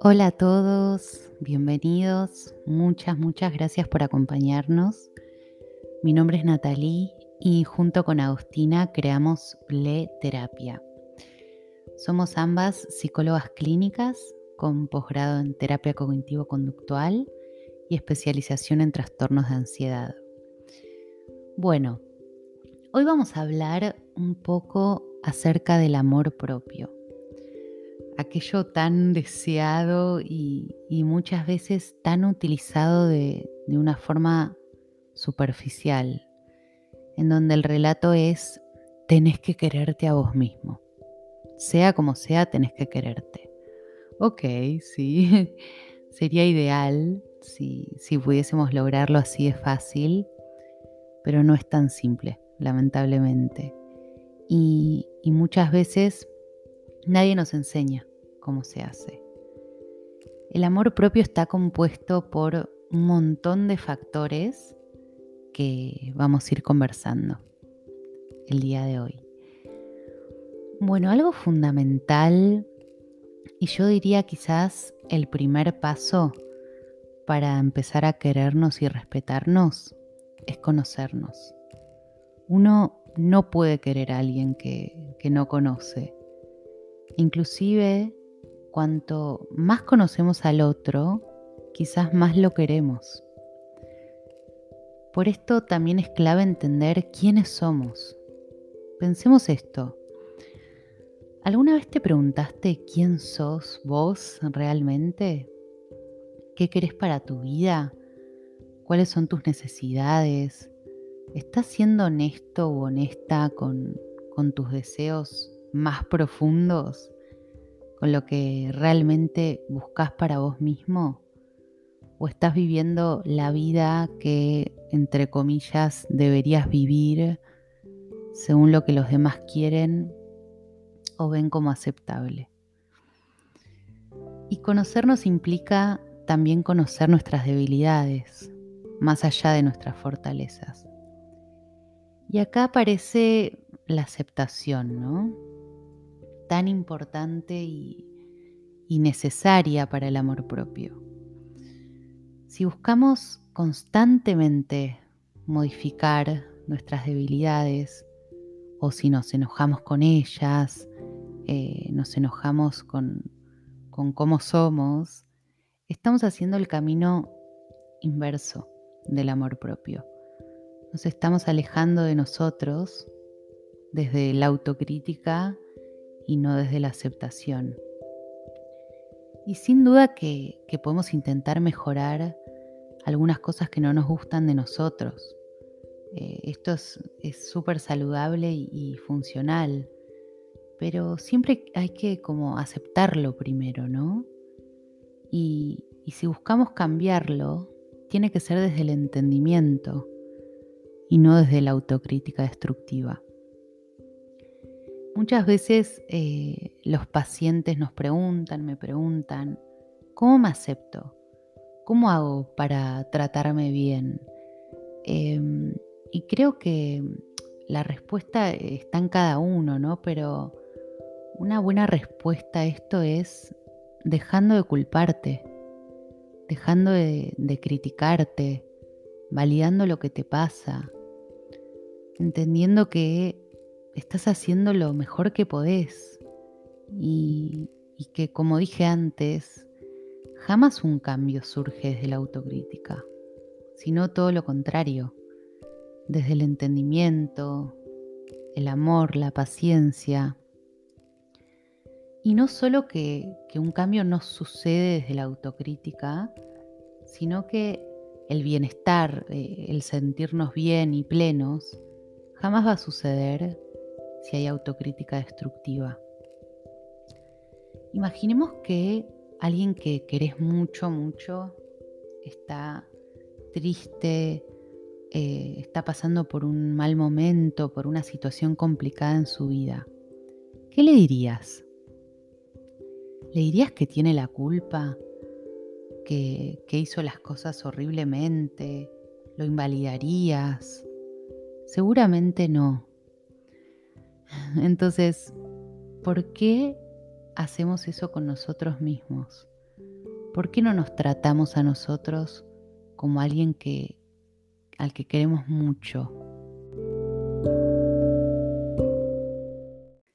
Hola a todos, bienvenidos. Muchas, muchas gracias por acompañarnos. Mi nombre es Natalie y junto con Agustina creamos Ple Terapia. Somos ambas psicólogas clínicas con posgrado en terapia cognitivo-conductual y especialización en trastornos de ansiedad. Bueno, hoy vamos a hablar un poco acerca del amor propio aquello tan deseado y, muchas veces tan utilizado de, una forma superficial, en donde el relato es, tenés que quererte a vos mismo. Sea como sea, tenés que quererte. Ok, sí, sería ideal si, si pudiésemos lograrlo así de fácil, pero no es tan simple, lamentablemente. Y, y muchas veces nadie nos enseña cómo se hace. El amor propio está compuesto por un montón de factores que vamos a ir conversando el día de hoy. Bueno, algo fundamental y yo diría quizás el primer paso para empezar a querernos y respetarnos es conocernos. Uno no puede querer a alguien que, que no conoce. Inclusive cuanto más conocemos al otro, quizás más lo queremos. Por esto también es clave entender quiénes somos. Pensemos esto. ¿Alguna vez te preguntaste quién sos vos realmente? ¿Qué querés para tu vida? ¿Cuáles son tus necesidades? ¿Estás siendo honesto o honesta con, con tus deseos más profundos? Con lo que realmente buscas para vos mismo? ¿O estás viviendo la vida que, entre comillas, deberías vivir según lo que los demás quieren o ven como aceptable? Y conocernos implica también conocer nuestras debilidades, más allá de nuestras fortalezas. Y acá aparece la aceptación, ¿no? Tan importante y, necesaria para el amor propio. Si buscamos constantemente modificar nuestras debilidades o si nos enojamos con ellas, eh, nos enojamos con, con cómo somos, estamos haciendo el camino inverso del amor propio. Nos estamos alejando de nosotros desde la autocrítica y no desde la aceptación. Y sin duda que, podemos intentar mejorar algunas cosas que no nos gustan de nosotros. Eh, esto es súper saludable y, funcional, pero siempre hay que como aceptarlo primero, ¿no? y si buscamos cambiarlo, tiene que ser desde el entendimiento y no desde la autocrítica destructiva. Muchas veces eh, los pacientes nos preguntan, me preguntan, ¿cómo me acepto? ¿Cómo hago para tratarme bien? Em, y creo que la respuesta está en cada uno, ¿no? Pero una buena respuesta a esto es dejando de culparte, dejando de, de criticarte, validando lo que te pasa, entendiendo que estás haciendo lo mejor que podés y, que, como dije antes, jamás un cambio surge desde la autocrítica, sino todo lo contrario, desde el entendimiento, el amor, la paciencia. Y no solo que, un cambio no sucede desde la autocrítica, sino que el bienestar, eh, el sentirnos bien y plenos, jamás va a suceder si hay autocrítica destructiva. Imaginemos que alguien que querés mucho, mucho, está triste, eh, está pasando por un mal momento, por una situación complicada en su vida. ¿Qué le dirías? ¿Le dirías que tiene la culpa? ¿Que, que hizo las cosas horriblemente? ¿Lo invalidarías? Seguramente no. Entonces, ¿por qué hacemos eso con nosotros mismos? ¿por qué no nos tratamos a nosotros como alguien que, al que queremos mucho?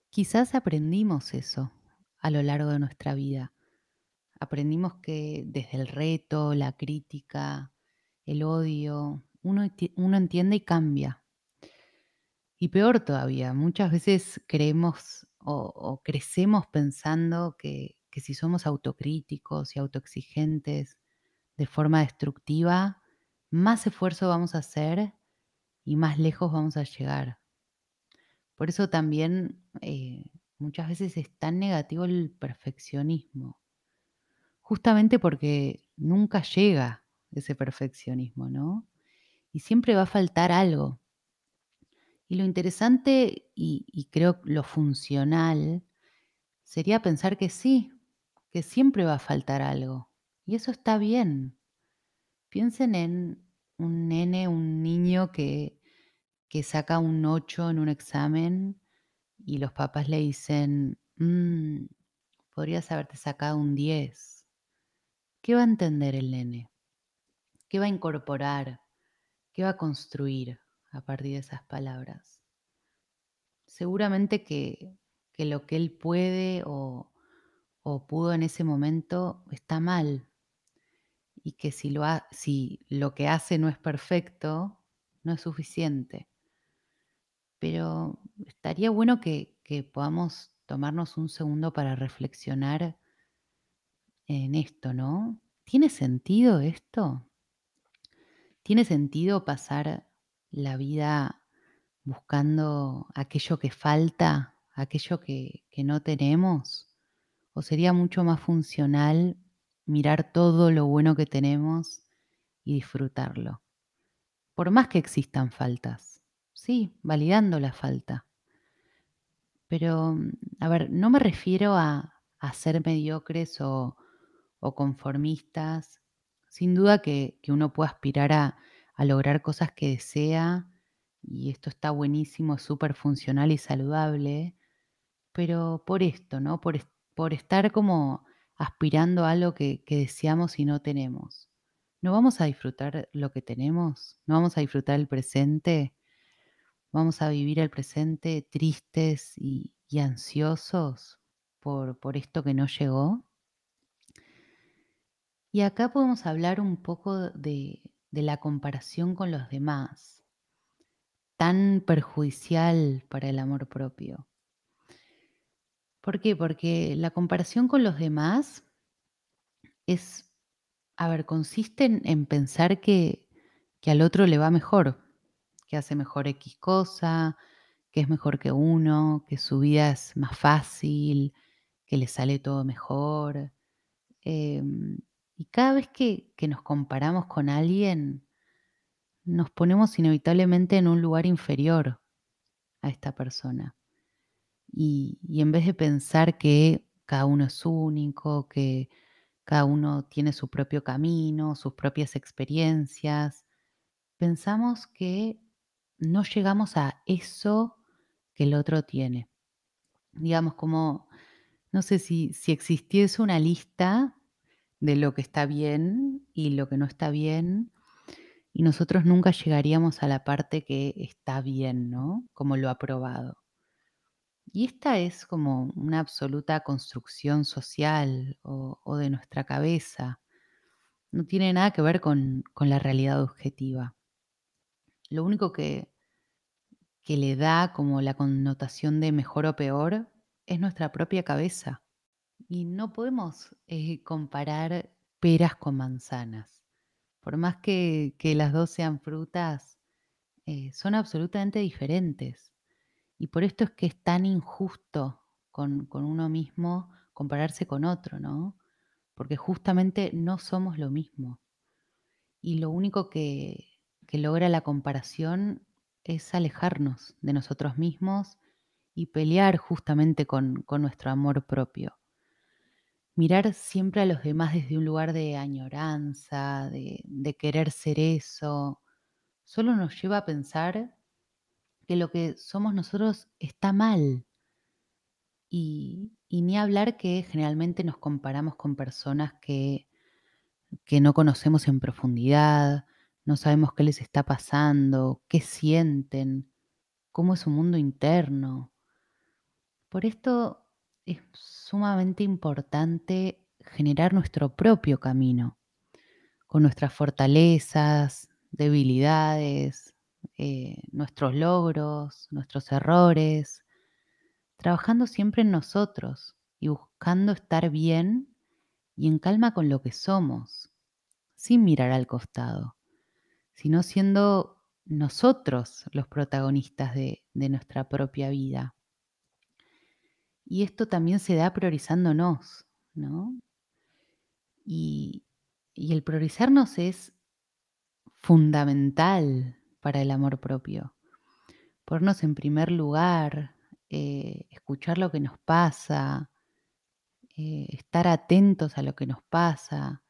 Quizás aprendimos eso a lo largo de nuestra vida. Aprendimos que desde el reto, la crítica, el odio, uno, uno entiende y cambia. Y peor todavía, muchas veces creemos o, crecemos pensando que, que si somos autocríticos y autoexigentes de forma destructiva, más esfuerzo vamos a hacer y más lejos vamos a llegar. Por eso también eh, muchas veces es tan negativo el perfeccionismo, justamente porque nunca llega ese perfeccionismo, ¿no? Y siempre va a faltar algo. Y lo interesante y, creo lo funcional sería pensar que sí, que siempre va a faltar algo. Y eso está bien. Piensen en un nene, un niño que que saca un 8 en un examen y los papás le dicen, mm, podrías haberte sacado un 10. ¿Qué va a entender el nene? ¿Qué va a incorporar? ¿Qué va a construir a partir de esas palabras? Seguramente que, lo que él puede o, o, pudo en ese momento está mal y que si lo, si lo que hace no es perfecto, no es suficiente pero estaría bueno que, podamos tomarnos un segundo para reflexionar en esto, ¿no? ¿Tiene sentido esto? ¿Tiene sentido pasar la vida buscando aquello que falta, aquello que, que, no tenemos? ¿O sería mucho más funcional mirar todo lo bueno que tenemos y disfrutarlo? Por más que existan faltas. Sí, validando la falta. Pero, mm, a ver, no me refiero a, ser mediocres o, conformistas. Sin duda que, uno puede aspirar a, lograr cosas que desea y esto está buenísimo, súper funcional y saludable, pero por esto, ¿no? Por, por estar como aspirando a algo que, deseamos y no tenemos. ¿No vamos a disfrutar lo que tenemos? ¿No vamos a disfrutar el presente? vamos a vivir el presente tristes y, ansiosos por, por esto que no llegó. Y acá podemos hablar un poco de, de la comparación con los demás, tan perjudicial para el amor propio. ¿Por qué? Porque la comparación con los demás es, a ver, consiste en, pensar que, que, al otro le va mejor, que hace mejor X cosa, que es mejor que uno, que su vida es más fácil, que le sale todo mejor. Em, y cada vez que, nos comparamos con alguien, nos ponemos inevitablemente en un lugar inferior a esta persona. Y, y, en vez de pensar que cada uno es único, que cada uno tiene su propio camino, sus propias experiencias, pensamos que no llegamos a eso que el otro tiene. Digamos, como, no sé si, si existiese una lista de lo que está bien y lo que no está bien, y nosotros nunca llegaríamos a la parte que está bien, ¿no? Como lo aprobado. Y esta es como una absoluta construcción social o, de nuestra cabeza. No tiene nada que ver con, con la realidad objetiva. Lo único que, que le da como la connotación de mejor o peor es nuestra propia cabeza. Y no podemos eh, comparar peras con manzanas. Por más que, las dos sean frutas, eh, son absolutamente diferentes. Y por esto es que es tan injusto con, uno mismo compararse con otro, ¿no? Porque justamente no somos lo mismo. Y lo único que logra la comparación es alejarnos de nosotros mismos y pelear justamente con, nuestro amor propio. Mirar siempre a los demás desde un lugar de añoranza, de, querer ser eso, solo nos lleva a pensar que lo que somos nosotros está mal. Y, ni hablar que generalmente nos comparamos con personas que que no conocemos en profundidad, no sabemos qué les está pasando, qué sienten, cómo es su mundo interno. Por esto es sumamente importante generar nuestro propio camino, con nuestras fortalezas, debilidades, eh, nuestros logros, nuestros errores, trabajando siempre en nosotros y buscando estar bien y en calma con lo que somos, sin mirar al costado, sino siendo nosotros los protagonistas de, nuestra propia vida. Y esto también se da priorizándonos, ¿no? Y, y el priorizarnos es fundamental para el amor propio. Ponernos en primer lugar, eh, escuchar lo que nos pasa, eh, estar atentos a lo que nos pasa.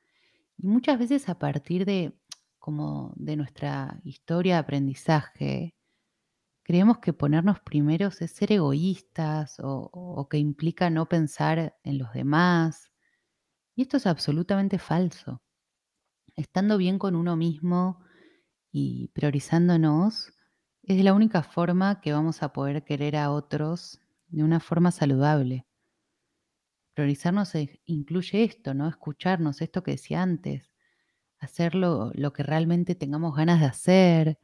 Y muchas veces a partir de como de nuestra historia de aprendizaje, creemos que ponernos primeros es ser egoístas o, que implica no pensar en los demás. Y esto es absolutamente falso. Estando bien con uno mismo y priorizándonos, es la única forma que vamos a poder querer a otros de una forma saludable. Priorizarnos incluye esto, ¿no? Escucharnos, esto que decía antes, hacer lo, que realmente tengamos ganas de hacer,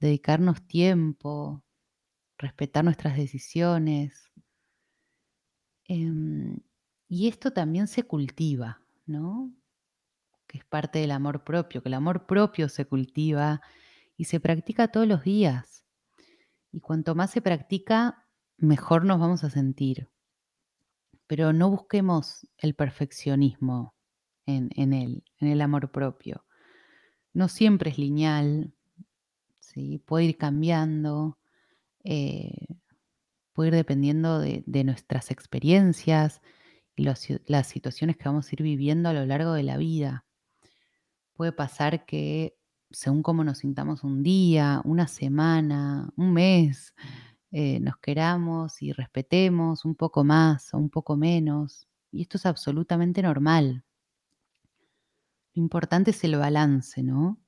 dedicarnos tiempo, respetar nuestras decisiones. Em, y esto también se cultiva, ¿no? Que es parte del amor propio, que el amor propio se cultiva y se practica todos los días. Y cuanto más se practica, mejor nos vamos a sentir. Pero no busquemos el perfeccionismo en, él, en el amor propio. No siempre es lineal, puede ir cambiando, eh, puede ir dependiendo de, nuestras experiencias y las situaciones que vamos a ir viviendo a lo largo de la vida. Puede pasar que según cómo nos sintamos un día, una semana, un mes, eh, nos queramos y respetemos un poco más o un poco menos. Y esto es absolutamente normal. Lo importante es el balance, ¿no?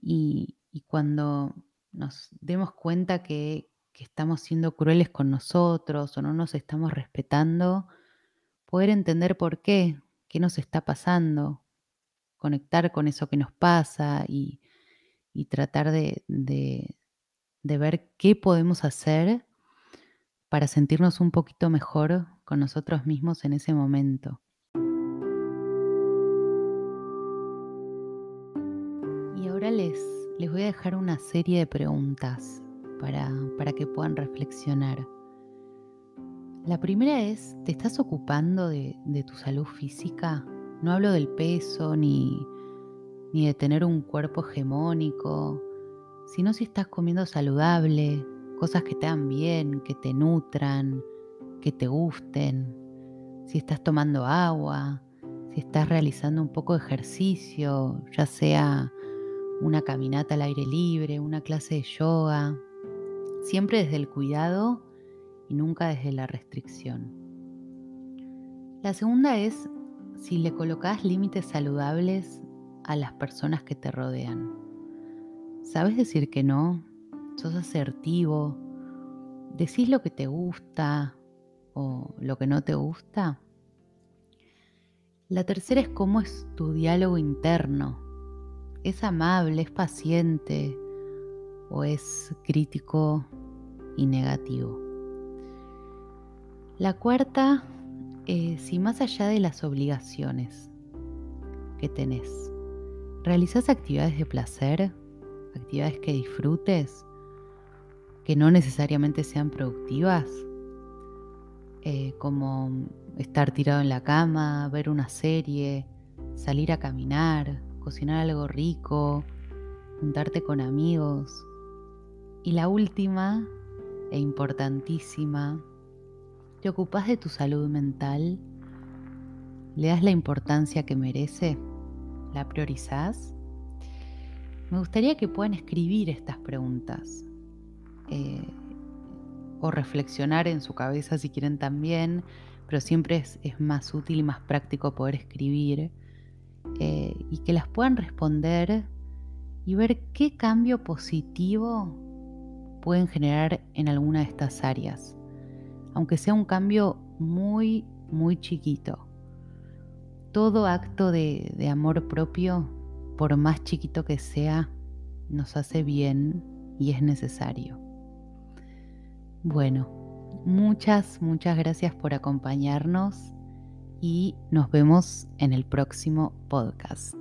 Y, cuando nos demos cuenta que, que estamos siendo crueles con nosotros o no nos estamos respetando, poder entender por qué, qué nos está pasando, conectar con eso que nos pasa y, tratar de, ver qué podemos hacer para sentirnos un poquito mejor con nosotros mismos en ese momento. Les, voy a dejar una serie de preguntas para, para que puedan reflexionar. La primera es, ¿te estás ocupando de, tu salud física? No hablo del peso ni, ni de tener un cuerpo hegemónico, sino si estás comiendo saludable, cosas que te dan bien, que te nutran, que te gusten, si estás tomando agua, si estás realizando un poco de ejercicio, ya sea una caminata al aire libre, una clase de yoga, siempre desde el cuidado y nunca desde la restricción. La segunda es si le colocas límites saludables a las personas que te rodean. ¿Sabes decir que no? ¿Sos asertivo? ¿Decís lo que te gusta o lo que no te gusta? La tercera es cómo es tu diálogo interno. ¿Es amable, es paciente o es crítico y negativo? La cuarta eh, si más allá de las obligaciones que tenés, realizas actividades de placer, actividades que disfrutes, que no necesariamente sean productivas, eh, como estar tirado en la cama, ver una serie, salir a caminar, cocinar algo rico, juntarte con amigos. Y la última e importantísima ¿Te ocupas de tu salud mental? ¿Le das la importancia que merece? ¿La priorizás? Me gustaría que puedan escribir estas preguntas eh, o reflexionar en su cabeza si quieren también, pero siempre es más útil y más práctico poder escribir eh, y que las puedan responder y ver qué cambio positivo pueden generar en alguna de estas áreas, aunque sea un cambio muy, muy chiquito. Todo acto de, de amor propio, por más chiquito que sea, nos hace bien y es necesario. Bueno, muchas, muchas gracias por acompañarnos y nos vemos en el próximo podcast.